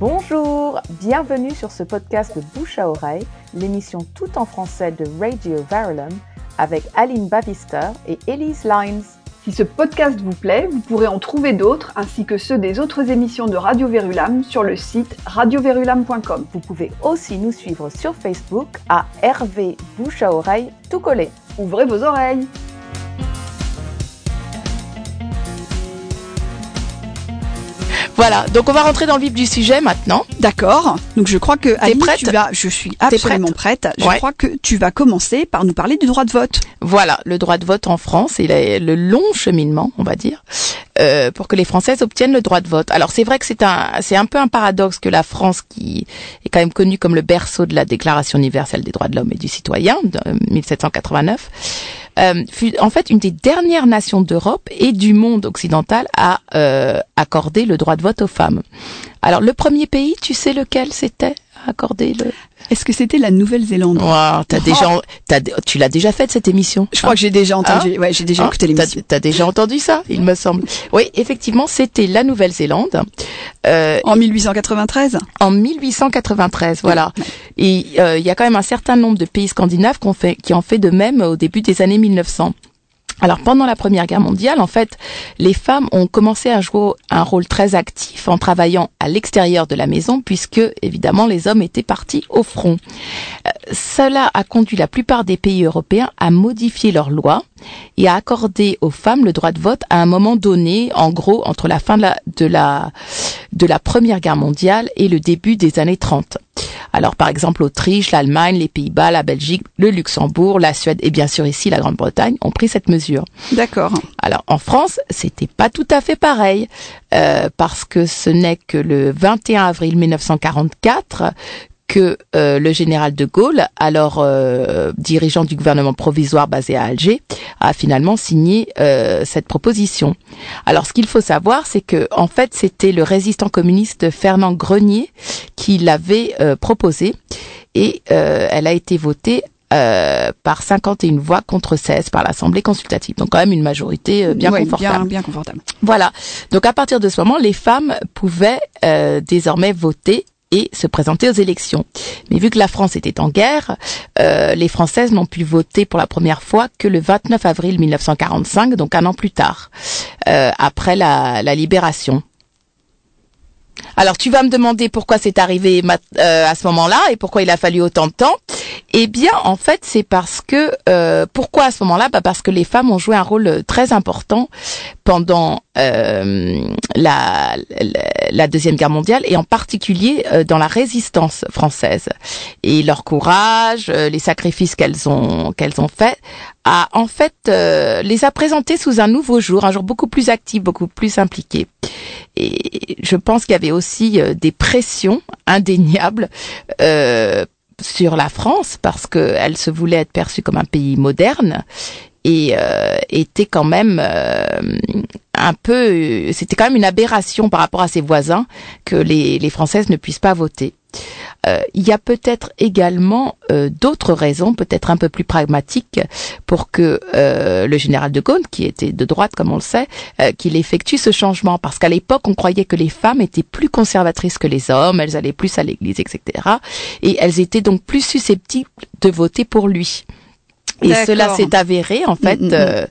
Bonjour, bienvenue sur ce podcast de Bouche à Oreille, l'émission tout en français de Radio Verulam avec Aline Bavister et Elise Lines. Si ce podcast vous plaît, vous pourrez en trouver d'autres ainsi que ceux des autres émissions de Radio Verulam sur le site radioverulam.com. Vous pouvez aussi nous suivre sur Facebook à RV Bouche à Oreille tout collé. Ouvrez vos oreilles Voilà, donc on va rentrer dans le vif du sujet maintenant. D'accord. Donc je crois que Aline, prête tu vas, je suis absolument prête. Je Ouais. crois que tu vas commencer par nous parler du droit de vote. Voilà, le droit de vote en France et la- le long cheminement, on va dire, euh, pour que les Françaises obtiennent le droit de vote. Alors c'est vrai que c'est un, c'est un peu un paradoxe que la France, qui est quand même connue comme le berceau de la Déclaration universelle des droits de l'homme et du citoyen de 1789, euh, fut en fait une des dernières nations d'Europe et du monde occidental à euh, accorder le droit de vote aux femmes. Alors le premier pays, tu sais lequel c'était à accorder le Est-ce que c'était la Nouvelle-Zélande Wow, t'as Oh. déjà, t'as, tu l'as déjà fait cette émission. Je crois que j'ai déjà entendu. Hein ouais, j'ai déjà Hein écouté l'émission. T'as, déjà entendu ça, il me semble. Oui, effectivement, c'était la Nouvelle-Zélande euh, En 1893 en 1893. Voilà. Et euh, il y a quand même un certain nombre de pays scandinaves qu'on fait, qui ont fait de même au début des années 1900. Alors pendant la Première Guerre mondiale, en fait, les femmes ont commencé à jouer un rôle très actif en travaillant à l'extérieur de la maison, puisque évidemment les hommes étaient partis au front. Euh, cela a conduit la plupart des pays européens à modifier leurs lois et à accorder aux femmes le droit de vote à un moment donné, en gros entre la fin de la Première Guerre mondiale et le début des années 30. Alors par exemple l'Autriche, l'Allemagne, les Pays-Bas, la Belgique, le Luxembourg, la Suède et bien sûr ici la Grande-Bretagne ont pris cette mesure. D'accord. Alors en France, c'était pas tout à fait pareil euh, parce que ce n'est que le 21 avril 1944 que euh, le général de Gaulle, alors euh, dirigeant du gouvernement provisoire basé à Alger, a finalement signé euh, cette proposition. Alors ce qu'il faut savoir, c'est que en fait c'était le résistant communiste Fernand Grenier qui l'avait euh, proposé et euh, elle a été votée euh, par 51 voix contre 16 par l'Assemblée consultative. Donc quand même une majorité euh, bien Ouais, confortable. Bien, bien confortable. Voilà. Donc à partir de ce moment, les femmes pouvaient euh, désormais voter et se présenter aux élections. Mais vu que la France était en guerre, euh, les Françaises n'ont pu voter pour la première fois que le 29 avril 1945, donc un an plus tard, euh, après la, la libération. Alors tu vas me demander pourquoi c'est arrivé euh, à ce moment-là et pourquoi il a fallu autant de temps. Eh bien, en fait, c'est parce que euh, pourquoi à ce moment-là? Bah Parce que les femmes ont joué un rôle euh, très important pendant la, deuxième guerre mondiale et en particulier dans la résistance française. Et leur courage, les sacrifices qu'elles ont qu'elles ont faits, a en fait euh, les a présentés sous un nouveau jour, un jour beaucoup plus actif, beaucoup plus impliqué. Et je pense qu'il y avait aussi euh, des pressions indéniables euh, sur la France parce qu'elle se voulait être perçue comme un pays moderne et euh, était quand même euh, un peu c'était quand même une aberration par rapport à ses voisins que les, les françaises ne puissent pas voter. Euh, il y a peut-être également euh, d'autres raisons, peut-être un peu plus pragmatiques, pour que euh, le général de Gaulle, qui était de droite comme on le sait, euh, qu'il effectue ce changement. Parce qu'à l'époque, on croyait que les femmes étaient plus conservatrices que les hommes, elles allaient plus à l'église, etc. Et elles étaient donc plus susceptibles de voter pour lui. Et cela s'est avéré en fait Mm, mm, mm. euh,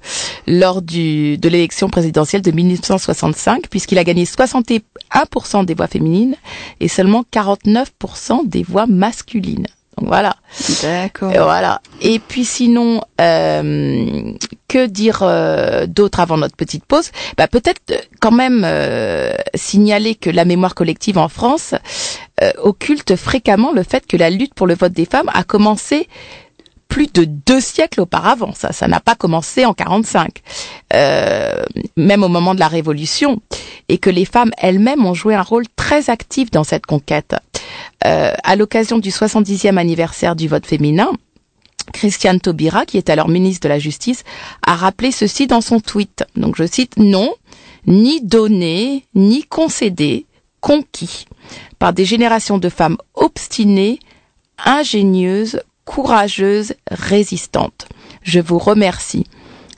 lors du de l'élection présidentielle de 1965 puisqu'il a gagné 61% des voix féminines et seulement 49% des voix masculines. Donc voilà. D'accord. Et voilà. Et puis sinon, euh, que dire euh, d'autre avant notre petite pause? Bah, Peut-être euh, quand même euh, signaler que la mémoire collective en France euh, occulte fréquemment le fait que la lutte pour le vote des femmes a commencé plus de deux siècles auparavant. Ça, n'a pas commencé en 45, euh, même au moment de la Révolution, et que les femmes elles-mêmes ont joué un rôle très actif dans cette conquête. Euh, à l'occasion du 70e anniversaire du vote féminin, Christiane Taubira, qui est alors ministre de la Justice, a rappelé ceci dans son tweet. Donc je cite non, ni donné, ni concédé, conquis par des générations de femmes obstinées, ingénieuses, courageuses, résistantes. Je vous remercie.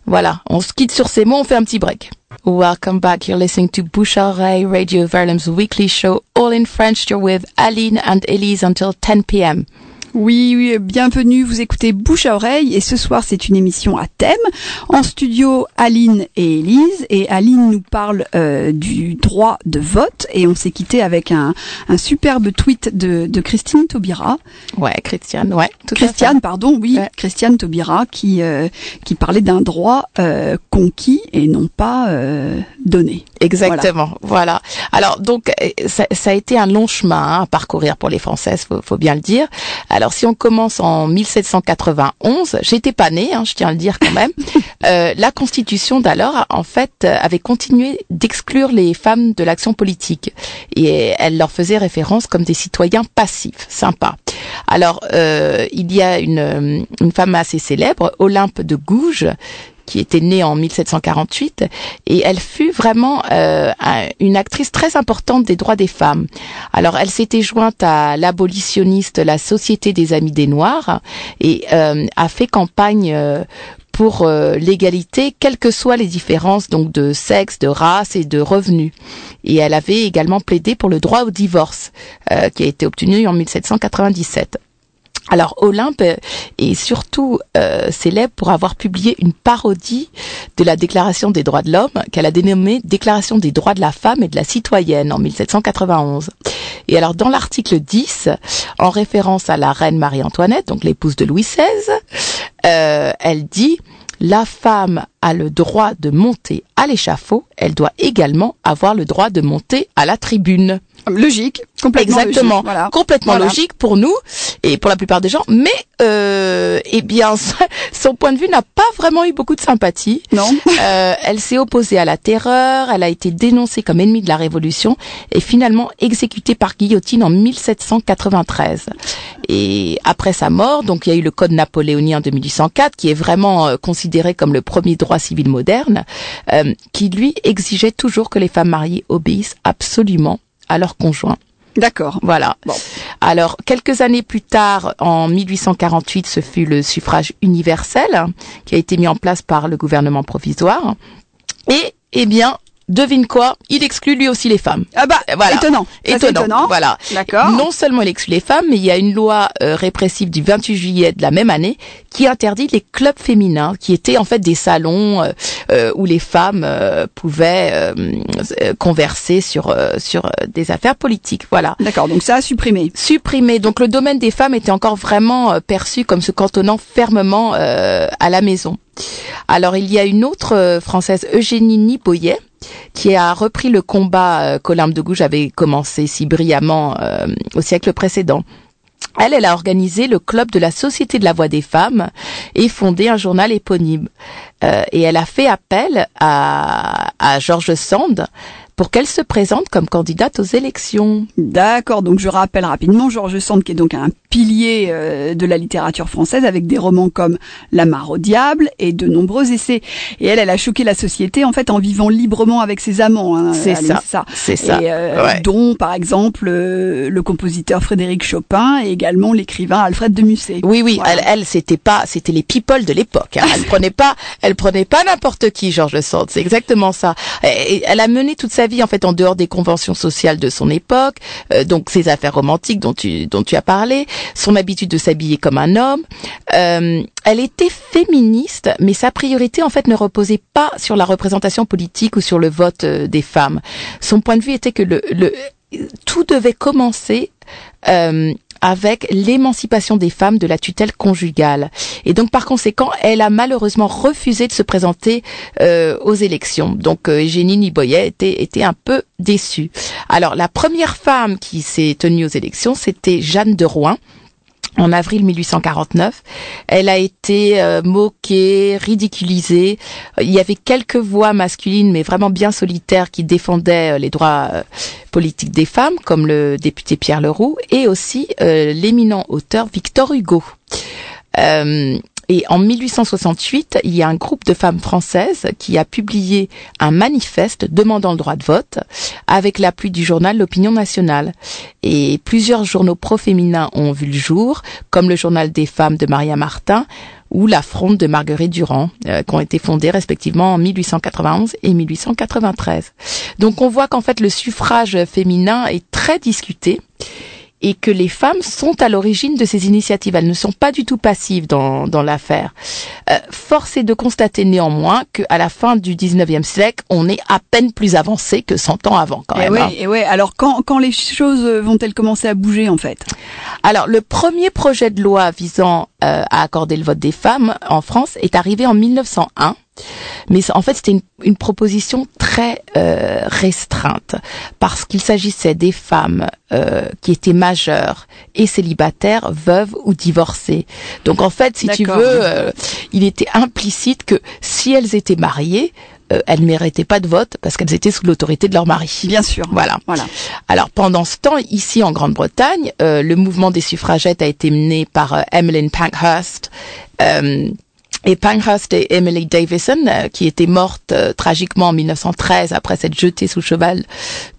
Voilà, on se quitte sur ces mots, on fait un petit break. Welcome back. You're listening to Oreille, Radio Verlem's weekly show, all in French. You're with Aline and Elise until 10 p.m. Oui, oui, bienvenue, vous écoutez Bouche à oreille et ce soir c'est une émission à thème. En studio, Aline et Élise et Aline nous parle euh, du droit de vote et on s'est quitté avec un, un superbe tweet de, de Christine Taubira. Ouais, Christiane, ouais. Tout Christiane, pardon, oui, ouais. Christiane Taubira qui, euh, qui parlait d'un droit euh, conquis et non pas euh, donné. Exactement, voilà. voilà. Alors donc ça, ça, a été un long chemin hein, à parcourir pour les Françaises, faut, faut bien le dire. Alors si on commence en 1791, j'étais pas née, hein, je tiens à le dire quand même. euh, la Constitution d'alors, en fait, avait continué d'exclure les femmes de l'action politique et elle leur faisait référence comme des citoyens passifs, sympas. Alors euh, il y a une, une femme assez célèbre, Olympe de Gouges, qui était née en 1748 et elle fut vraiment euh, une actrice très importante des droits des femmes. Alors elle s'était jointe à l'abolitionniste la Société des Amis des Noirs et euh, a fait campagne euh, pour l'égalité, quelles que soient les différences donc de sexe, de race et de revenus. Et elle avait également plaidé pour le droit au divorce, qui a été obtenu en 1797. Alors Olympe est surtout euh, célèbre pour avoir publié une parodie de la Déclaration des droits de l'homme qu'elle a dénommée Déclaration des droits de la femme et de la citoyenne en 1791. Et alors dans l'article 10, en référence à la reine Marie-Antoinette, donc l'épouse de Louis XVI, euh, elle dit la femme a le droit de monter à l'échafaud, elle doit également avoir le droit de monter à la tribune. Logique, complètement Exactement, logique, voilà. complètement Voilà. logique pour nous et pour la plupart des gens, mais euh, eh bien son point de vue n'a pas vraiment eu beaucoup de sympathie. Non Euh, elle s'est opposée à la terreur, elle a été dénoncée comme ennemie de la Révolution et finalement exécutée par guillotine en 1793. Et après sa mort, donc il y a eu le Code napoléonien de 1804 qui est vraiment euh, considéré comme le premier droit civil moderne, euh, qui lui exigeait toujours que les femmes mariées obéissent absolument à leur conjoint. D'accord. Voilà. Bon. Alors, quelques années plus tard, en 1848, ce fut le suffrage universel qui a été mis en place par le gouvernement provisoire. Et, eh bien, devine quoi Il exclut lui aussi les femmes. Ah bah, Voilà. étonnant. Ça, Étonnant. étonnant. Voilà. D'accord. Non seulement il exclut les femmes, mais il y a une loi euh, répressive du 28 juillet de la même année qui interdit les clubs féminins, qui étaient en fait des salons euh, euh, où les femmes euh, pouvaient euh, euh, converser sur euh, sur euh, des affaires politiques. Voilà D'accord, donc ça a supprimé. supprimé. Donc le domaine des femmes était encore vraiment euh, perçu comme se cantonnant fermement euh, à la maison. Alors il y a une autre euh, française, Eugénie Niboyet, qui a repris le combat euh, qu'Olympe de Gouges avait commencé si brillamment euh, au siècle précédent. Elle, elle a organisé le club de la Société de la Voix des Femmes et fondé un journal éponyme. Euh, et elle a fait appel à, à Georges Sand pour qu'elle se présente comme candidate aux élections. D'accord, donc je rappelle rapidement Georges Sand qui est donc un pilier euh, de la littérature française avec des romans comme La mare au diable et de nombreux essais. Et elle, elle a choqué la société en fait en vivant librement avec ses amants. hein, C'est ça, c'est ça. Et, euh, Ouais. dont par exemple euh, le compositeur Frédéric Chopin et également l'écrivain Alfred de Musset. Oui, oui, Voilà. elle, elle, c'était pas, c'était les people de l'époque. hein. Elle prenait pas, elle prenait pas n'importe qui, Georges Sand. C'est exactement ça. Et, et elle a mené toute sa vie en fait en dehors des conventions sociales de son époque, euh, donc ses affaires romantiques dont tu, dont tu as parlé, son habitude de s'habiller comme un homme. Euh, elle était féministe, mais sa priorité en fait ne reposait pas sur la représentation politique ou sur le vote euh, des femmes. Son point de vue était que le, le tout devait commencer euh, avec l'émancipation des femmes de la tutelle conjugale. Et donc, par conséquent, elle a malheureusement refusé de se présenter euh, aux élections. Donc, euh, Eugénie Niboyet était, était un peu déçue. Alors, la première femme qui s'est tenue aux élections, c'était Jeanne de Rouen en avril 1849. Elle a été euh, moquée, ridiculisée. Euh, Il y avait quelques voix masculines, mais vraiment bien solitaires, qui défendaient euh, les droits politiques des femmes, comme le député Pierre Leroux, et aussi l'éminent auteur Victor Hugo. Et en 1868, il y a un groupe de femmes françaises qui a publié un manifeste demandant le droit de vote avec l'appui du journal L'Opinion nationale. Et plusieurs journaux pro-féminins ont vu le jour, comme le journal des femmes de Maria Martin ou la Fronde de Marguerite Durand, euh, qui ont été fondées respectivement en 1891 et 1893. Donc on voit qu'en fait le suffrage féminin est très discuté et que les femmes sont à l'origine de ces initiatives. Elles ne sont pas du tout passives dans, dans l'affaire. Euh, force est de constater néanmoins qu'à la fin du 19e siècle, on est à peine plus avancé que 100 ans avant quand et même. ouais, hein. et ouais. Alors quand, quand les choses vont-elles commencer à bouger en fait? Alors, le premier projet de loi visant euh, à accorder le vote des femmes en France est arrivé en 1901. Mais en fait, c'était une, une proposition très euh, restreinte parce qu'il s'agissait des femmes euh, qui étaient majeures et célibataires, veuves ou divorcées. Donc en fait, si tu veux, euh, il était implicite que si elles étaient mariées, euh, elles ne méritaient pas de vote parce qu'elles étaient sous l'autorité de leur mari. Bien sûr. Voilà. Voilà. Alors pendant ce temps, ici en Grande-Bretagne, euh, le mouvement des suffragettes a été mené par euh, Emmeline Pankhurst. Et Pankhurst et Emily Davison, euh, qui était morte euh, tragiquement en 1913 après s'être jetée sous cheval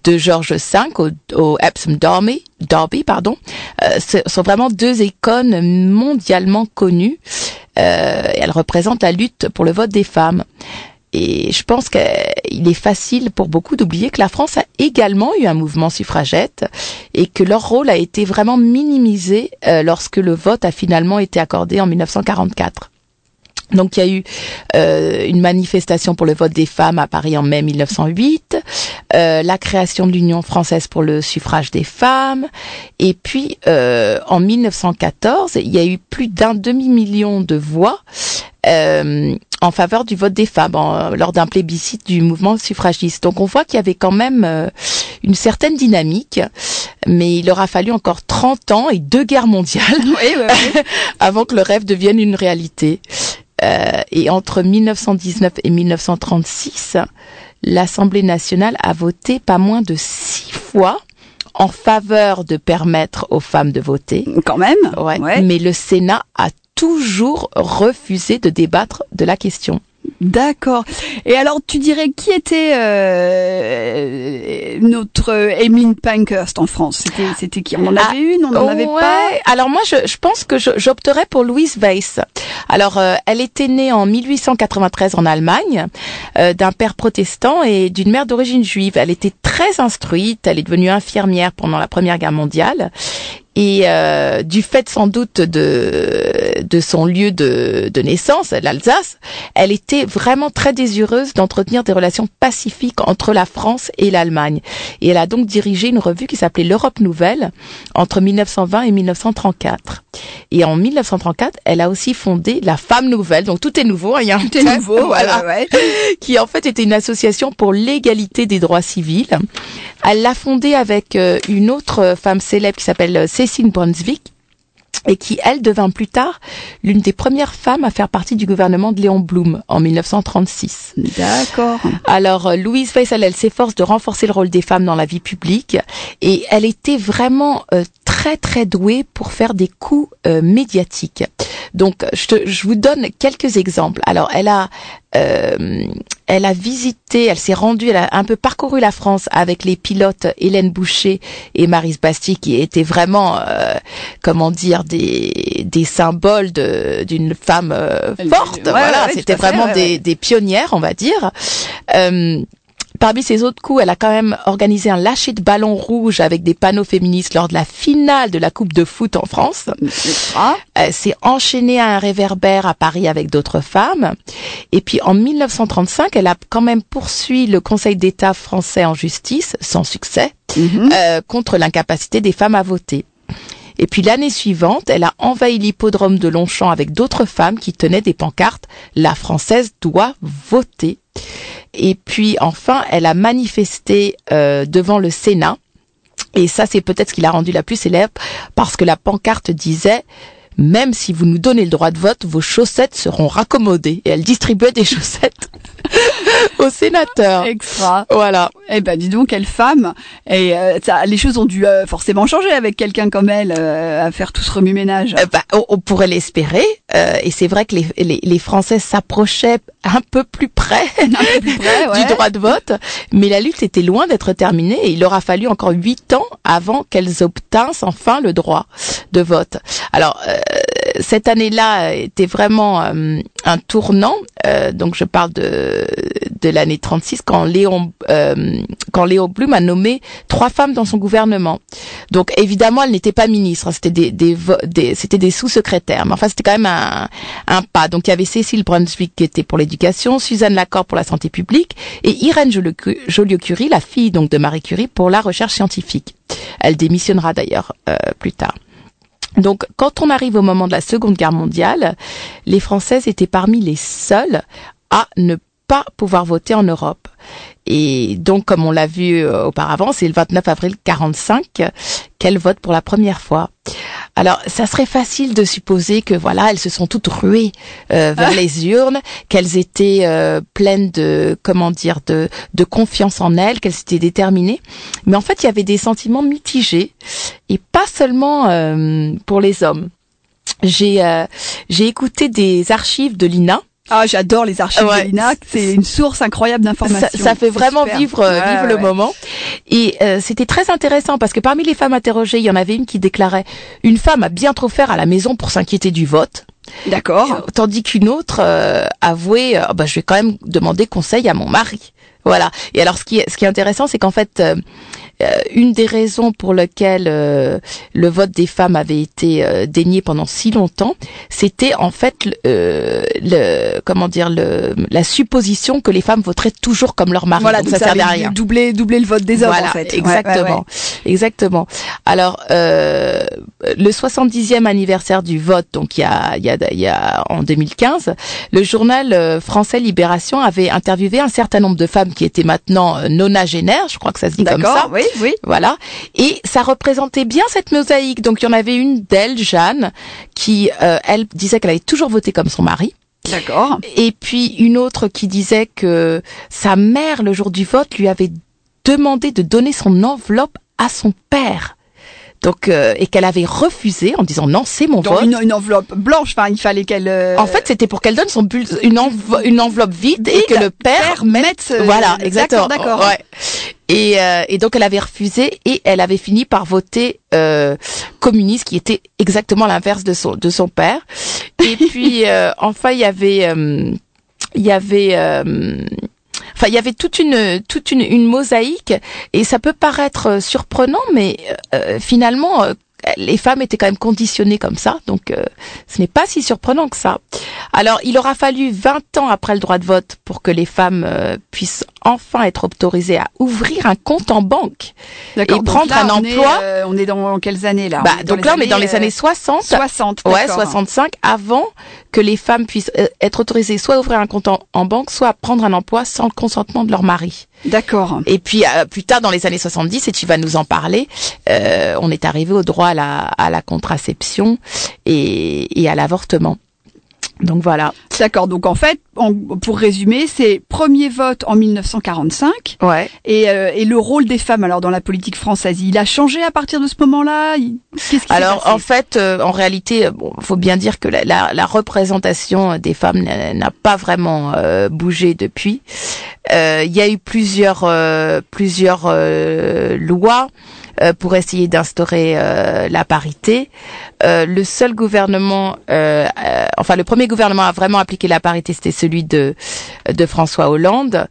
de George V au, au Epsom Derby, pardon, euh, sont vraiment deux icônes mondialement connues. Euh, elles représentent la lutte pour le vote des femmes. Et je pense qu'il est facile pour beaucoup d'oublier que la France a également eu un mouvement suffragette et que leur rôle a été vraiment minimisé lorsque le vote a finalement été accordé en 1944. Donc il y a eu euh, une manifestation pour le vote des femmes à Paris en mai 1908, euh, la création de l'Union française pour le suffrage des femmes, et puis euh, en 1914, il y a eu plus d'un demi-million de voix euh, en faveur du vote des femmes en- lors d'un plébiscite du mouvement suffragiste. Donc on voit qu'il y avait quand même euh, une certaine dynamique, mais il aura fallu encore 30 ans et deux guerres mondiales Oui, oui, oui. avant que le rêve devienne une réalité. Euh, et entre 1919 et 1936, l'Assemblée nationale a voté pas moins de six fois en faveur de permettre aux femmes de voter. Quand même. Ouais. Ouais. Mais le Sénat a toujours refusé de débattre de la question. D'accord. Et alors, tu dirais qui était euh, notre Emmeline Pankhurst en France? C'était, c'était qui? On en Ah, avait une On n'en avait ouais. pas? Alors moi, je, je pense que j'opterais pour Louise Weiss. Alors, euh, elle était née en 1893 en Allemagne, euh, d'un père protestant et d'une mère d'origine juive. Elle était très instruite. Elle est devenue infirmière pendant la Première Guerre mondiale. Et euh, du fait sans doute de, de son lieu de, de naissance, l'Alsace, elle était vraiment très désireuse d'entretenir des relations pacifiques entre la France et l'Allemagne. Et elle a donc dirigé une revue qui s'appelait l'Europe Nouvelle entre 1920 et 1934. Et en 1934, elle a aussi fondé la Femme Nouvelle, donc tout est nouveau, hein, il y a un thème, nouveau, voilà ouais, ouais. qui en fait était une association pour l'égalité des droits civils. Elle l'a fondée avec euh, une autre femme célèbre qui s'appelle euh, Cécile Brunswick et qui, elle, devint plus tard l'une des premières femmes à faire partie du gouvernement de Léon Blum en 1936. D'accord. Alors, euh, Louise Faisal, elle s'efforce de renforcer le rôle des femmes dans la vie publique et elle était vraiment euh, très très douée pour faire des coups euh, médiatiques. Donc, je, te- je vous donne quelques exemples. Alors, elle a euh, elle a visité, elle s'est rendue, elle a un peu parcouru la France avec les pilotes Hélène Boucher et Marise Bastille, qui étaient vraiment, euh, comment dire, des, des symboles de- d'une femme euh, forte. ouais, voilà, ouais, c'était vraiment ouais, des, des pionnières, on va dire. Euh, Parmi ses autres coups, elle a quand même organisé un lâcher de ballon rouge avec des panneaux féministes lors de la finale de la Coupe de foot en France. Ah, Elle s'est enchaînée à un réverbère à Paris avec d'autres femmes. Et puis en 1935, elle a quand même poursuivi le Conseil d'État français en justice, sans succès, mhm. euh, contre l'incapacité des femmes à voter. Et puis l'année suivante, elle a envahi l'hippodrome de Longchamp avec d'autres femmes qui tenaient des pancartes La française doit voter. Et puis enfin, elle a manifesté euh, devant le Sénat. Et ça, c'est peut-être ce qui l'a rendue la plus célèbre parce que la pancarte disait même si vous nous donnez le droit de vote, vos chaussettes seront raccommodées. Et elle distribuait des chaussettes aux sénateurs. Extra. Voilà. Eh ben, dis donc, quelle femme. Et euh, ça, les choses ont dû euh, forcément changer avec quelqu'un comme elle euh, à faire tout ce remue-ménage. Bah, on, on pourrait l'espérer. euh, et c'est vrai que les, les, les Français s'approchaient un peu plus près, Un peu plus près, ouais. du droit de vote. Mais la lutte était loin d'être terminée et il aura fallu encore huit ans avant qu'elles obtinssent enfin le droit de vote. Alors, euh, cette année-là était vraiment euh, un tournant. Euh, donc, je parle de, de l'année 36 quand Léon, euh, quand Léon Blum a nommé trois femmes dans son gouvernement. Donc, évidemment, elles n'étaient pas ministres. hein, C'était des, des, des- c'était des sous-secrétaires. Mais enfin, c'était quand même un, un pas. Donc, il y avait Cécile Brunswick qui était pour l'éducation, Suzanne Lacor pour la santé publique et Irène Joliot- Joliot-Curie, la fille donc de Marie Curie, pour la recherche scientifique. Elle démissionnera d'ailleurs euh, plus tard. Donc, quand on arrive au moment de la Seconde Guerre mondiale, les Françaises étaient parmi les seules à ne pas pouvoir voter en Europe. Et donc, comme on l'a vu euh, auparavant, c'est le 29 avril 45 qu'elles votent pour la première fois. Alors, ça serait facile de supposer que voilà, elles se sont toutes ruées euh, vers les urnes, qu'elles étaient euh, pleines de comment dire de de confiance en elles, qu'elles étaient déterminées. Mais en fait, il y avait des sentiments mitigés et pas seulement euh, pour les hommes. J'ai euh, j'ai écouté des archives de l'INA. Ah, j'adore les archives Ouais. de l'INAC. C'est une source incroyable Ça, d'informations. ça fait C'est vraiment super. vivre euh, Ouais, vivre le ouais. moment. Et euh, c'était très intéressant parce que parmi les femmes interrogées, il y en avait une qui déclarait une femme a bien trop faire à la maison pour s'inquiéter du vote, D'accord. tandis qu'une autre euh, avouait euh, bah, je vais quand même demander conseil à mon mari. Voilà. Et alors ce qui est ce qui est intéressant, c'est qu'en fait euh, une des raisons pour lesquelles euh, le vote des femmes avait été euh, dénié pendant si longtemps, c'était en fait le, euh, le comment dire le la supposition que les femmes voteraient toujours comme leur mari. Voilà, donc donc ça servait à rien. Doublé, doublé le vote des hommes Voilà, en fait. Exactement, ouais, ouais. exactement. Alors euh, le 70e anniversaire du vote, donc il y a, il y a, il y a en 2015, le journal euh, français Libération avait interviewé un certain nombre de femmes qui étaient maintenant euh, nonagénaires, je crois que ça se dit comme ça. D'accord. Oui, oui. Voilà. Et ça représentait bien cette mosaïque. Donc il y en avait une d'elle, Jeanne, qui, euh, elle, disait qu'elle avait toujours voté comme son mari. D'accord. Et puis une autre qui disait que sa mère, le jour du vote, lui avait demandé de donner son enveloppe à son père. Donc euh, et qu'elle avait refusé en disant non, c'est mon Dans vote. une, une enveloppe blanche. Enfin, il fallait qu'elle. euh, En fait, c'était pour qu'elle donne son bul- une, enveloppe vide et, Et que le père, père mette, euh, voilà, exactement. d'accord. Ouais. Et, euh, et donc elle avait refusé et elle avait fini par voter euh, communiste, qui était exactement l'inverse de son de son père. Et puis euh, enfin il y avait euh, il y avait Il y avait toute une toute une, une mosaïque et ça peut paraître euh, surprenant, mais euh, finalement, euh, les femmes étaient quand même conditionnées comme ça, donc euh, ce n'est pas si surprenant que ça. Alors, il aura fallu 20 ans après le droit de vote pour que les femmes euh, puissent enfin être autorisées à ouvrir un compte en banque. D'accord. et prendre là, un on est, emploi. euh, on est dans quelles années là? Bah, On donc là, on est dans les euh, années 60. 60. Ouais, d'accord. 65, avant que les femmes puissent euh, être autorisées soit à ouvrir un compte en, en banque, soit à prendre un emploi sans le consentement de leur mari. D'accord. Et puis euh, plus tard dans les années 70, et tu vas nous en parler, euh, on est arrivé au droit à la, à la contraception et, et à l'avortement. Donc voilà. D'accord. Donc en fait, en- pour résumer, c'est premier vote en 1945 Ouais. et, euh, et le rôle des femmes alors dans la politique française, il a changé à partir de ce moment-là? Qu'est-ce qui Alors en fait, euh, en réalité, euh, bon, faut bien dire que la, la, la représentation des femmes n'a pas vraiment euh, bougé depuis. Euh, Il y a eu plusieurs euh, plusieurs euh, lois euh, pour essayer d'instaurer euh, la parité. Euh, le seul gouvernement, euh, enfin le premier gouvernement à vraiment appliquer la parité, c'était celui de de François Hollande.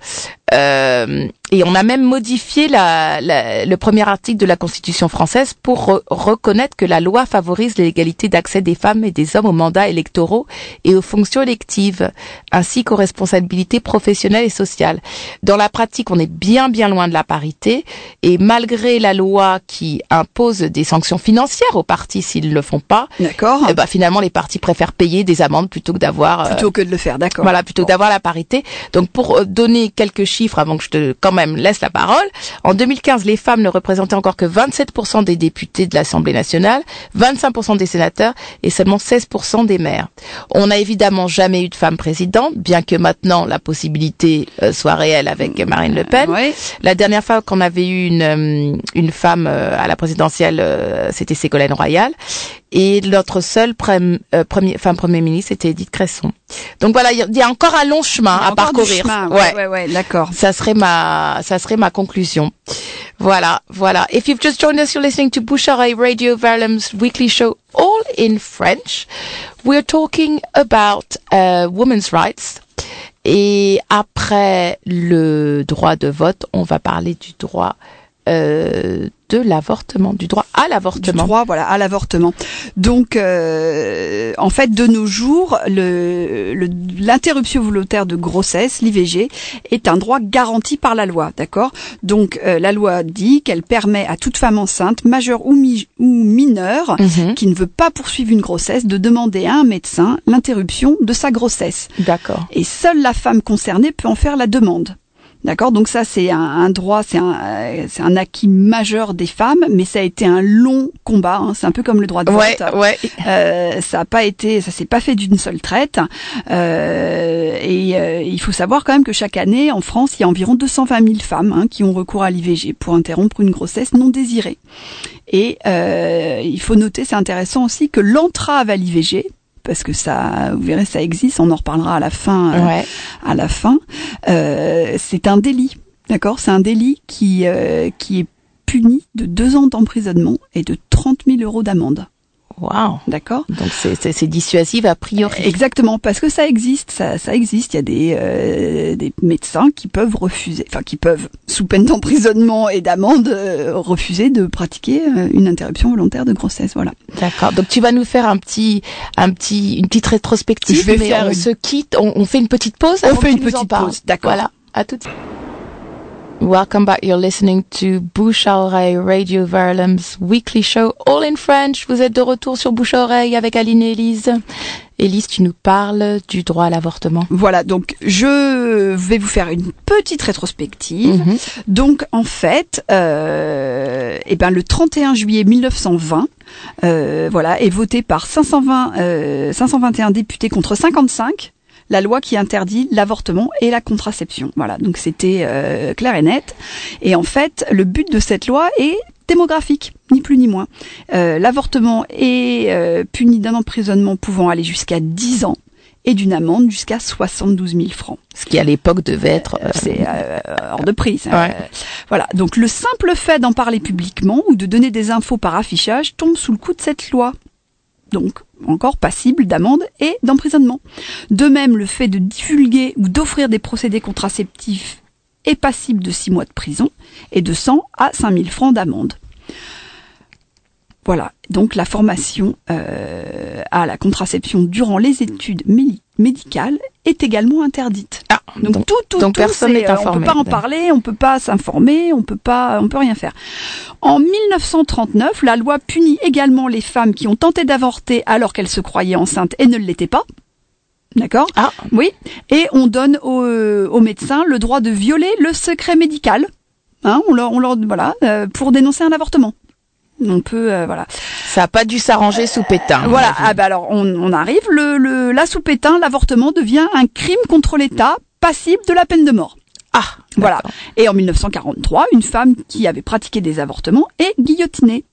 Euh, et on a même modifié la, la- le premier article de la Constitution française pour re- reconnaître que la loi favorise l'égalité d'accès des femmes et des hommes aux mandats électoraux et aux fonctions électives, ainsi qu'aux responsabilités professionnelles et sociales. Dans la pratique, on est bien bien loin de la parité, et malgré la loi qui impose des sanctions financières aux partis s'ils ne le font pas, D'accord. eh ben, finalement les partis préfèrent payer des amendes plutôt que d'avoir euh, Plutôt que de le faire, d'accord. voilà, plutôt que d'avoir la parité. Donc pour euh, donner quelques chiffres chiffres avant que je te quand même laisse la parole. En 2015, les femmes ne représentaient encore que 27% des députés de l'Assemblée nationale, 25% des sénateurs et seulement 16% des maires. On n'a évidemment jamais eu de femme présidente, bien que maintenant la possibilité euh, soit réelle avec Marine Le Pen. Ouais. La dernière fois qu'on avait eu une, euh, une femme euh, à la présidentielle, c'était Ségolène Royal. Et notre seule prém- euh, premier, femme premier ministre, c'était Edith Cresson. Donc voilà, il y a- encore un long chemin à parcourir. chemin, ouais, ouais, ouais, d'accord. Ça serait ma, ça serait ma conclusion. Voilà, voilà. If you've just joined us, you're listening to Boucharay Radio Verulam's weekly show, all in French. We're talking about uh, women's rights. Et après le droit de vote, on va parler du droit euh, de l'avortement, du droit à du l'avortement. droit voilà à l'avortement. Donc euh, en fait de nos jours le le- l'interruption volontaire de grossesse l'IVG est un droit garanti par la loi, d'accord? Donc euh, la loi dit qu'elle permet à toute femme enceinte, majeure ou, mi- ou mineure Mhm. qui ne veut pas poursuivre une grossesse de demander à un médecin l'interruption de sa grossesse. D'accord. Et seule la femme concernée peut en faire la demande. D'accord, donc ça c'est un, un droit, c'est un, euh, c'est un acquis majeur des femmes, mais ça a été un long combat. hein. C'est un peu comme le droit de vote. ouais. Euh, ça a pas été, ça s'est pas fait d'une seule traite. Euh, et euh, il faut savoir quand même que chaque année en France, il y a environ 220 000 femmes hein, qui ont recours à l'IVG pour interrompre une grossesse non désirée. Et euh, il faut noter, c'est intéressant aussi que l'entrave à l'IVG, parce que ça, vous verrez, ça existe. On en reparlera à la fin. euh, Ouais. à la fin, euh, c'est un délit. D'accord? C'est un délit qui, euh, qui est puni de deux ans d'emprisonnement et de 30 000 euros d'amende. Wow. D'accord Donc c'est, dissuasif a priori. Exactement, parce que ça existe, ça, ça existe. Il y a des, euh, des médecins qui peuvent refuser, enfin qui peuvent, sous peine d'emprisonnement et d'amende, euh, refuser de pratiquer euh, une interruption volontaire de grossesse. Voilà. D'accord. Donc tu vas nous faire un petit, un petit, une petite rétrospective. Je vais mais faire on une- se quitte. On, on fait une petite pause. On avant fait une petite pause, d'accord. Voilà. À tout. de suite. Welcome back. You're listening to Bouche à oreille Radio Verulam's weekly show all in French. Vous êtes de retour sur Bouche à oreille avec Aline et Elise. Elise, tu nous parles du droit à l'avortement. Voilà, donc je vais vous faire une petite rétrospective. Mhm. Donc en fait, euh, eh ben le 31 juillet 1920, euh, voilà, est voté par 520, euh, 521 députés contre 55 la loi qui interdit l'avortement et la contraception. Voilà, donc c'était euh, clair et net. Et en fait, le but de cette loi est démographique, ni plus ni moins. Euh, l'avortement est euh, puni d'un emprisonnement pouvant aller jusqu'à 10 ans et d'une amende jusqu'à 72 000 francs. Ce qui à l'époque devait être. euh, C'est euh, hors de prix. ça. Ouais. Euh, voilà. Donc le simple fait d'en parler publiquement ou de donner des infos par affichage tombe sous le coup de cette loi. Donc encore passible d'amende et d'emprisonnement. De même, le fait de divulguer ou d'offrir des procédés contraceptifs est passible de 6 mois de prison et de 100 à 5000 francs d'amende. Voilà, donc la formation euh, à la contraception durant les études médicales est également interdite. Ah, Donc, donc, tout, tout, donc tout, personne n'est euh, On informé. peut pas en parler, on peut pas s'informer, on peut pas, on peut rien faire. En 1939, la loi punit également les femmes qui ont tenté d'avorter alors qu'elles se croyaient enceintes et ne l'étaient pas. D'accord? Ah, Oui. Et on donne aux, aux médecins le droit de violer le secret médical. Hein, on leur, on leur, voilà, euh, pour dénoncer un avortement. On peut, euh, voilà. ça a pas dû s'arranger sous pétain. Voilà. Ah bah alors on, on arrive. Le, le, la sous-pétain, l'avortement devient un crime contre l'État, passible de la peine de mort. Ah, Voilà. Et en 1943, une femme qui avait pratiqué des avortements est guillotinée.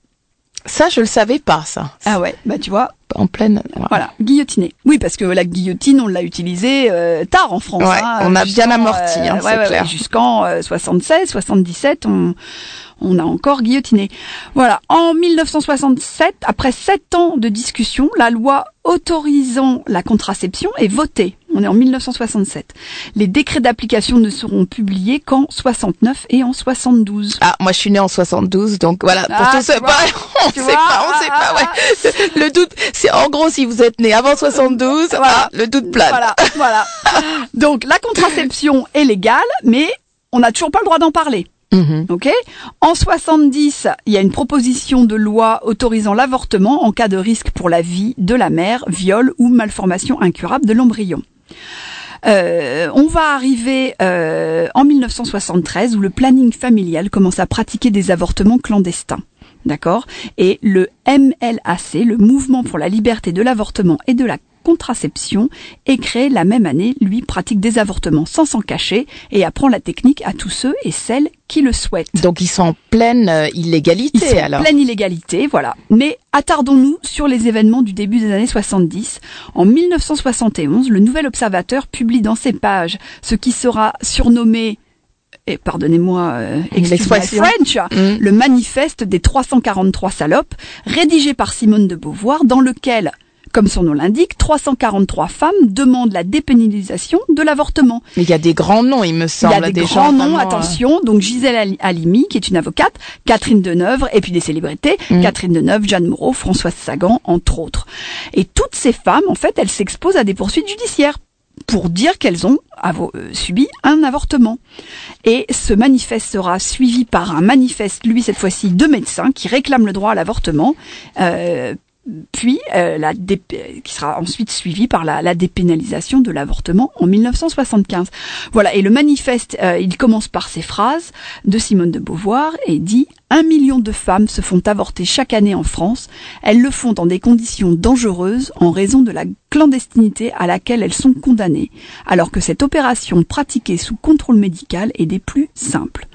Ça, je le savais pas, ça. Ah ouais, bah tu vois, En pleine. voilà, guillotinée. Oui, parce que la guillotine, on l'a utilisée euh, tard en France. Ouais, hein, on a bien amorti, hein, ouais, c'est ouais, clair. Jusqu'en euh, 76, 77, on, on a encore guillotiné. Voilà. En 1967, après sept ans de discussion, la loi autorisant la contraception est votée. On est en 1967. Les décrets d'application ne seront publiés qu'en 69 et en 72. Ah, moi je suis née en 72, donc voilà. Pour Ah, tout vois, bah, on sait vois, pas, on ah, sait ah, pas, ouais. Le doute, c'est en gros si vous êtes né avant 72, Voilà. ah, le doute plane. Voilà, voilà. Donc la contraception est légale, mais on n'a toujours pas le droit d'en parler. Mhm. Ok? En 70, il y a une proposition de loi autorisant l'avortement en cas de risque pour la vie de la mère, viol ou malformation incurable de l'embryon. Euh, on va arriver euh, en 1973 où le planning familial commence à pratiquer des avortements clandestins. D'accord? Et le MLAC, le Mouvement pour la liberté de l'avortement et de la contraception est créé la même année, lui pratique des avortements sans s'en cacher et apprend la technique à tous ceux et celles qui le souhaitent. Donc ils sont en pleine euh, illégalité Ils sont alors. en pleine illégalité, voilà. Mais attardons-nous sur les événements du début des années 70. En 1971, le Nouvel Observateur publie dans ses pages ce qui sera surnommé et pardonnez-moi euh. French, Mm. le manifeste des 343 salopes, rédigé par Simone de Beauvoir, dans lequel, comme son nom l'indique, 343 femmes demandent la dépénalisation de l'avortement. Mais il y a des grands noms, il me Il semble. y a des des grands gens noms, euh, attention. Donc Gisèle Ali- Halimi, qui est une avocate, Catherine Deneuve, et puis des célébrités, Mm. Catherine Deneuve, Jeanne Moreau, Françoise Sagan, entre autres. Et toutes ces femmes, en fait, elles s'exposent à des poursuites judiciaires pour dire qu'elles ont euh, subi un avortement. Et ce manifeste sera suivi par un manifeste, lui cette fois-ci, de médecins qui réclament le droit à l'avortement. Euh, puis euh, la dé- qui sera ensuite suivi par la, la dépénalisation de l'avortement en 1975. Voilà, et le manifeste, euh, il commence par ces phrases de Simone de Beauvoir et dit un million de femmes se font avorter chaque année en France. Elles le font dans des conditions dangereuses en raison de la clandestinité à laquelle elles sont condamnées, alors que cette opération pratiquée sous contrôle médical est des plus simples.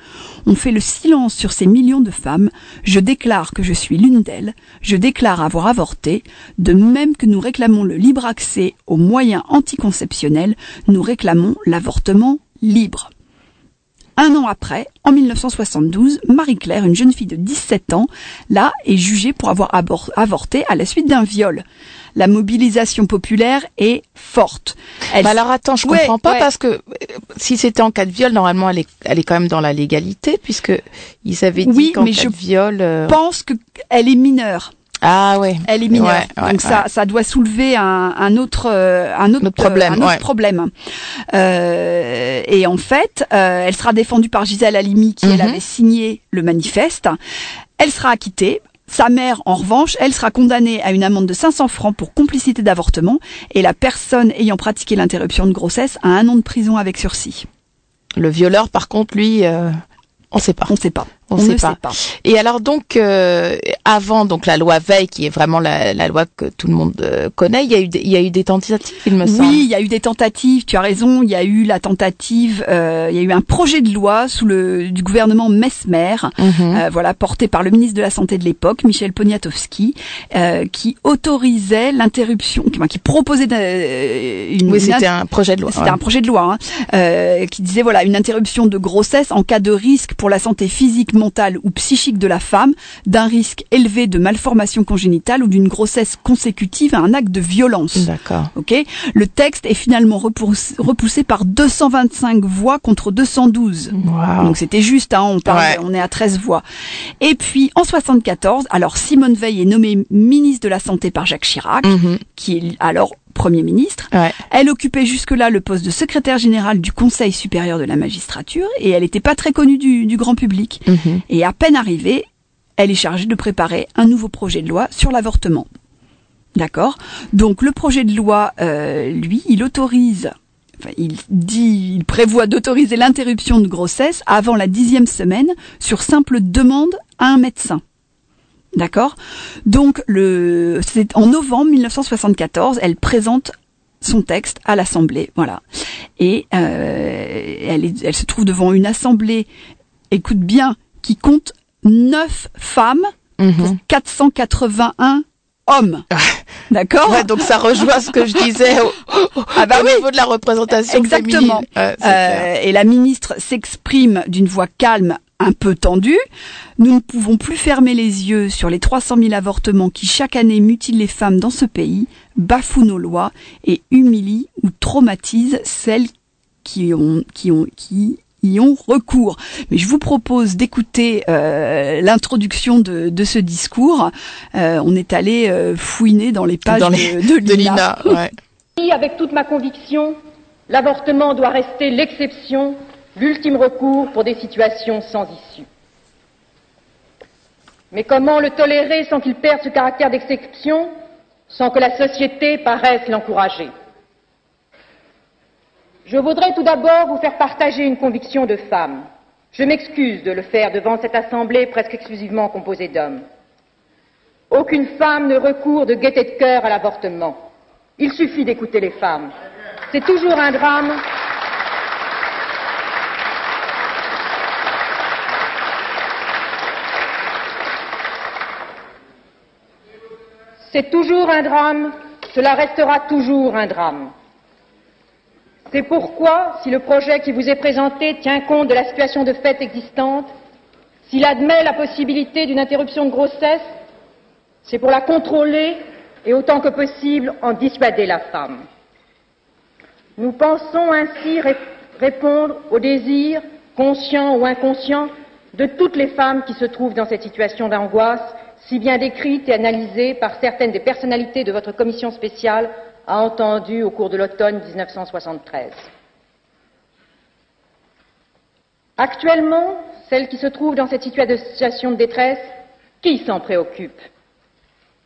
On fait le silence sur ces millions de femmes. Je déclare que je suis l'une d'elles. Je déclare avoir avorté. De même que nous réclamons le libre accès aux moyens anticonceptionnels, nous réclamons l'avortement libre. Un an après, en 1972, Marie-Claire, une jeune fille de 17 ans, là, est jugée pour avoir avorté à la suite d'un viol. La mobilisation populaire est forte. Elle Bah alors attends, je Ouais, comprends pas ouais. parce que euh, si c'était en cas de viol, normalement elle est, elle est quand même dans la légalité puisque ils avaient dit Oui, qu'en cas je de viol. euh, pense qu'elle est mineure. Ah ouais. Elle est mineure. Ouais, ouais, Donc ça, ça doit soulever un, un autre, euh, un autre, Notre problème, un autre problème. Euh, et en fait, euh, elle sera défendue par Gisèle Halimi, qui elle Mhm. avait signé le manifeste. Elle sera acquittée. Sa mère, en revanche, elle sera condamnée à une amende de 500 francs pour complicité d'avortement et la personne ayant pratiqué l'interruption de grossesse a un an de prison avec sursis. Le violeur, par contre, lui, euh, on sait pas. On ne sait pas. On ne sait pas. sait pas. Et alors donc euh, avant donc la loi Veil qui est vraiment la, la loi que tout le monde euh, connaît, il y a eu des, il y a eu des tentatives, il me semble. Oui, il y a eu des tentatives. Tu as raison. Il y a eu la tentative. euh, il y a eu un projet de loi sous le du gouvernement Mesmer, Mhm. euh, voilà, porté par le ministre de la santé de l'époque, Michel Poniatowski, euh, qui autorisait l'interruption, qui, enfin, qui proposait une. oui, c'était un projet de loi. c'était ouais. un projet de loi hein, euh, qui disait voilà une interruption de grossesse en cas de risque pour la santé physique, mentale ou psychique de la femme, d'un risque élevé de malformation congénitale ou d'une grossesse consécutive à un acte de violence. D'accord. Ok, le texte est finalement repoussé, repoussé par 225 voix contre 212. Wow. Donc c'était juste, hein, on, parle, Ouais. on est à 13 voix. Et puis en 74, alors Simone Veil est nommée ministre de la Santé par Jacques Chirac, Mhm. qui est alors Premier ministre. Ouais. Elle occupait jusque-là le poste de secrétaire générale du Conseil supérieur de la magistrature et elle n'était pas très connue du, du grand public. Mhm. Et à peine arrivée, elle est chargée de préparer un nouveau projet de loi sur l'avortement. D'accord? Donc le projet de loi, euh, lui, il autorise, enfin, il dit, il prévoit d'autoriser l'interruption de grossesse avant la dixième semaine sur simple demande à un médecin. D'accord? Donc le, c'est en novembre 1974, elle présente son texte à l'Assemblée, voilà. Et euh, elle, est- elle se trouve devant une Assemblée, écoute bien, qui compte neuf femmes pour Mhm. 481 hommes. D'accord? Ouais, donc ça rejoint ce que je disais au, Ah bah au oui. niveau de la représentation Exactement. féminine. Clair. Euh, et la ministre s'exprime d'une voix calme, un peu tendue. Nous ne pouvons plus fermer les yeux sur les 300 000 avortements qui chaque année mutilent les femmes dans ce pays, bafouent nos lois et humilient ou traumatisent celles qui ont, qui ont, qui y ont recours. Mais je vous propose d'écouter euh, l'introduction de, de ce discours. Euh, on est allé euh, fouiner dans les pages Dans les- de, de de Lina. Lina. Ouais. Oui, Avec toute ma conviction, l'avortement doit rester l'exception, l'ultime recours pour des situations sans issue. Mais comment le tolérer sans qu'il perde ce caractère d'exception, sans que la société paraisse l'encourager? Je voudrais tout d'abord vous faire partager une conviction de femme. Je m'excuse de le faire devant cette assemblée presque exclusivement composée d'hommes. Aucune femme ne recourt de gaieté de cœur à l'avortement. Il suffit d'écouter les femmes. C'est toujours un drame. C'est toujours un drame, cela restera toujours un drame. C'est pourquoi, si le projet qui vous est présenté tient compte de la situation de fait existante, s'il admet la possibilité d'une interruption de grossesse, c'est pour la contrôler et autant que possible en dissuader la femme. Nous pensons ainsi répondre aux désirs, conscients ou inconscients, de toutes les femmes qui se trouvent dans cette situation d'angoisse, si bien décrite et analysée par certaines des personnalités de votre commission spéciale a entendu au cours de l'automne 1973. Actuellement, celles qui se trouvent dans cette situation de détresse, qui s'en préoccupe?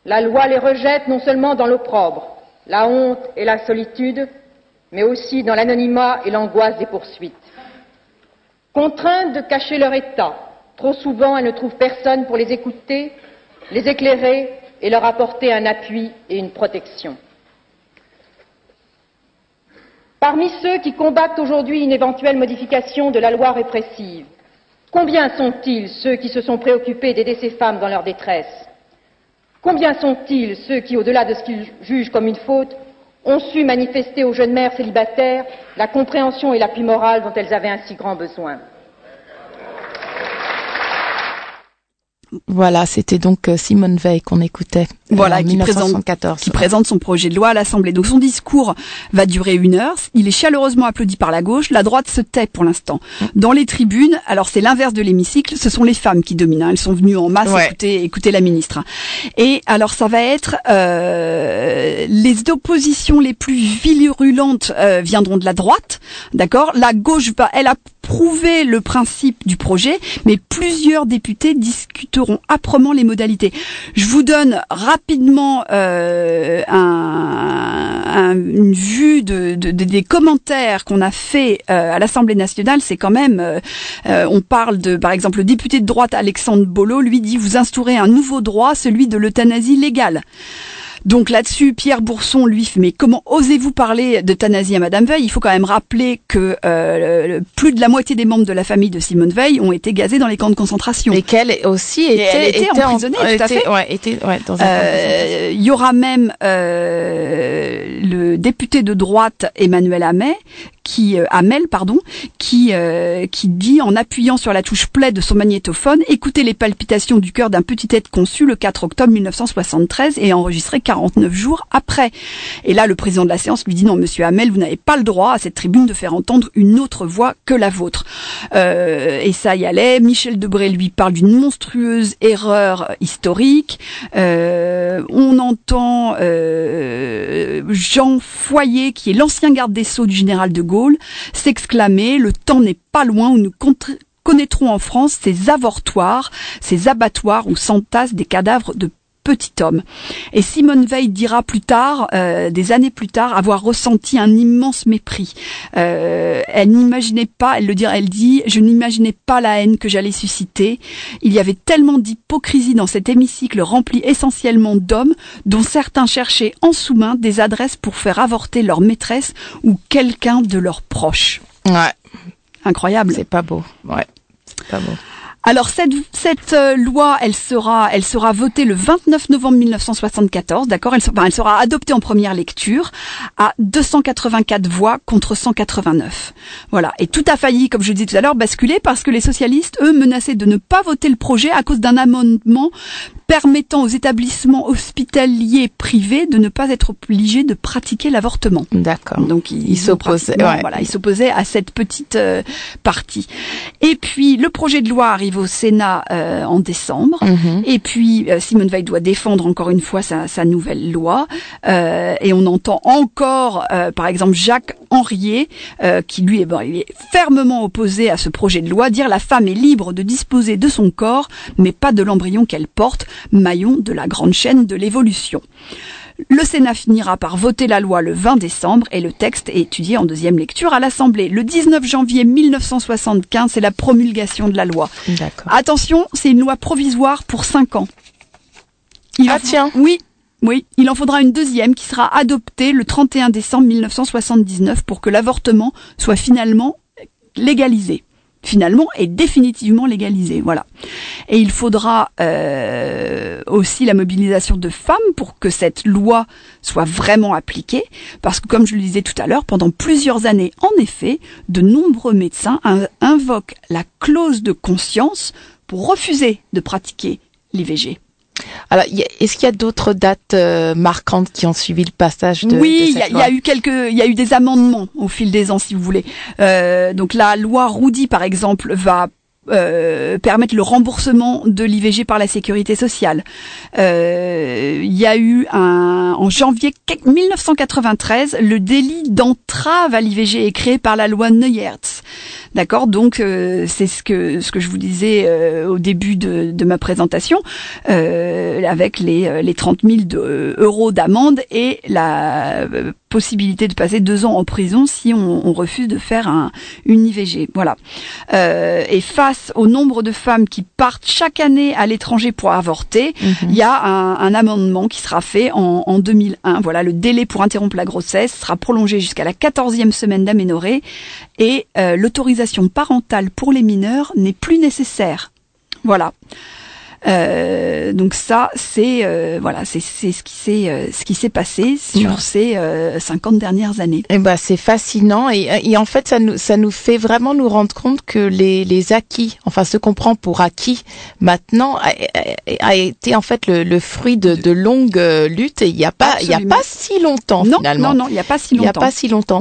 La loi les rejette non seulement dans l'opprobre, la honte et la solitude, mais aussi dans l'anonymat et l'angoisse des poursuites. Contraintes de cacher leur état, trop souvent elles ne trouvent personne pour les écouter, les éclairer et leur apporter un appui et une protection. Parmi ceux qui combattent aujourd'hui une éventuelle modification de la loi répressive, combien sont-ils ceux qui se sont préoccupés d'aider ces femmes dans leur détresse? Combien sont-ils ceux qui, au-delà de ce qu'ils jugent comme une faute, ont su manifester aux jeunes mères célibataires la compréhension et l'appui moral dont elles avaient un si grand besoin? Voilà, c'était donc euh, Simone Veil qu'on écoutait. Euh, voilà, qui présente, qui présente son projet de loi à l'Assemblée. Donc son discours va durer une heure. Il est chaleureusement applaudi par la gauche. La droite se tait pour l'instant. Dans les tribunes, alors c'est l'inverse de l'hémicycle. Ce sont les femmes qui dominent. Hein. Elles sont venues en masse écouter, écouter la ministre. Et alors ça va être euh, les oppositions les plus virulentes euh, viendront de la droite, d'accord? La gauche va, elle a prouvé le principe du projet, mais plusieurs députés discuteront âprement les modalités. Je vous donne rapidement euh, un, une vue de, des commentaires qu'on a fait euh, à l'Assemblée nationale. C'est quand même, euh, on parle de, par exemple, le député de droite Alexandre Bolo, lui dit vous instaurez un nouveau droit, celui de l'euthanasie légale. Donc là-dessus, Pierre Bourson, lui, mais comment osez-vous parler d'euthanasie à Madame Veil? Il faut quand même rappeler que euh, plus de la moitié des membres de la famille de Simone Veil ont été gazés dans les camps de concentration. Et qu'elle aussi était, emprisonnée, tout à fait. Ouais, était, ouais, dans un euh, Il y aura même euh, le député de droite Emmanuel Hamel qui euh, Amel pardon qui euh, qui dit en appuyant sur la touche play de son magnétophone écoutez les palpitations du cœur d'un petit être conçu le 4 octobre 1973 et enregistré 49 jours après. Et là le président de la séance lui dit non monsieur Hamel vous n'avez pas le droit à cette tribune de faire entendre une autre voix que la vôtre. Euh, et ça y allait. Michel Debré lui parle d'une monstrueuse erreur historique. Euh, on entend euh, Jean Foyer qui est l'ancien garde des sceaux du général de Gaulle s'exclamer Le temps n'est pas loin où nous connaîtrons en France ces avortoirs, ces abattoirs où s'entassent des cadavres de petit homme. Et Simone Veil dira plus tard, euh, des années plus tard, avoir ressenti un immense mépris. Euh, elle n'imaginait pas, elle le dit, elle dit, je n'imaginais pas la haine que j'allais susciter. Il y avait tellement d'hypocrisie dans cet hémicycle rempli essentiellement d'hommes, dont certains cherchaient en sous-main des adresses pour faire avorter leur maîtresse ou quelqu'un de leurs proches. Ouais. Incroyable. C'est pas beau. Ouais. C'est pas beau. Alors cette, cette euh, loi, elle sera, elle sera votée le 29 novembre 1974, d'accord? Elle, elle, sera adoptée en première lecture à 284 voix contre 189. Voilà. Et tout a failli, comme je disais tout à l'heure, basculer parce que les socialistes, eux, menaçaient de ne pas voter le projet à cause d'un amendement permettant aux établissements hospitaliers privés de ne pas être obligés de pratiquer l'avortement. D'accord. Donc ils s'opposaient, voilà, ils s'opposaient à cette petite euh, partie. Et puis le projet de loi arrive au Sénat euh, en décembre. Mhm. Et puis euh, Simone Veil doit défendre encore une fois sa, sa nouvelle loi. et on entend encore, par exemple, Jacques Henriet, qui lui est, bon, il est fermement opposé à ce projet de loi, dire la femme est libre de disposer de son corps, mais pas de l'embryon qu'elle porte maillon de la grande chaîne de l'évolution. Le Sénat finira par voter la loi le 20 décembre et le texte est étudié en deuxième lecture à l'Assemblée. Le 19 janvier 1975, c'est la promulgation de la loi. D'accord. Attention, c'est une loi provisoire pour cinq ans. Il Ah, en- tiens. Oui, oui. Il en faudra une deuxième qui sera adoptée le 31 décembre 1979 pour que l'avortement soit finalement légalisé. Finalement et définitivement légalisé, voilà. Et il faudra euh, aussi la mobilisation de femmes pour que cette loi soit vraiment appliquée, parce que comme je le disais tout à l'heure, pendant plusieurs années, en effet, de nombreux médecins in- invoquent la clause de conscience pour refuser de pratiquer l'IVG. Alors, est-ce qu'il y a d'autres dates euh, marquantes qui ont suivi le passage de oui, il y, a- cette il y a loi eu quelques, il y a eu des amendements au fil des ans, si vous voulez. Euh, donc la loi Roudy, par exemple, va euh, permettre le remboursement de l'IVG par la sécurité sociale. Euh, il y a eu un, en janvier 1993 le délit d'entrave à l'IVG est créé par la loi Neuertz. D'accord, donc euh, c'est ce que ce que je vous disais euh, au début de, de ma présentation, euh, avec les euh, les 30 000 de- euh, euros d'amende et la euh, possibilité de passer deux ans en prison si on, on refuse de faire un, une IVG. Voilà. Euh, et face au nombre de femmes qui partent chaque année à l'étranger pour avorter, il y a un, un amendement qui sera fait en, en 2001. Voilà, le délai pour interrompre la grossesse sera prolongé jusqu'à la 14e semaine d'aménorrhée et euh, l'autorisation parentale pour les mineurs n'est plus nécessaire. Voilà. Euh, donc ça, c'est euh, voilà, c'est c'est ce qui s'est euh, ce qui s'est passé sur Ouais. ces euh, 50 dernières années. Eh ben, c'est fascinant et, et en fait ça nous ça nous fait vraiment nous rendre compte que les, les acquis, enfin ce qu'on prend pour acquis maintenant a, a- a été en fait le, le fruit de, de longues luttes et il y a pas il y a pas si longtemps non, finalement. non, non, il n'y a pas si il y a longtemps. pas si longtemps.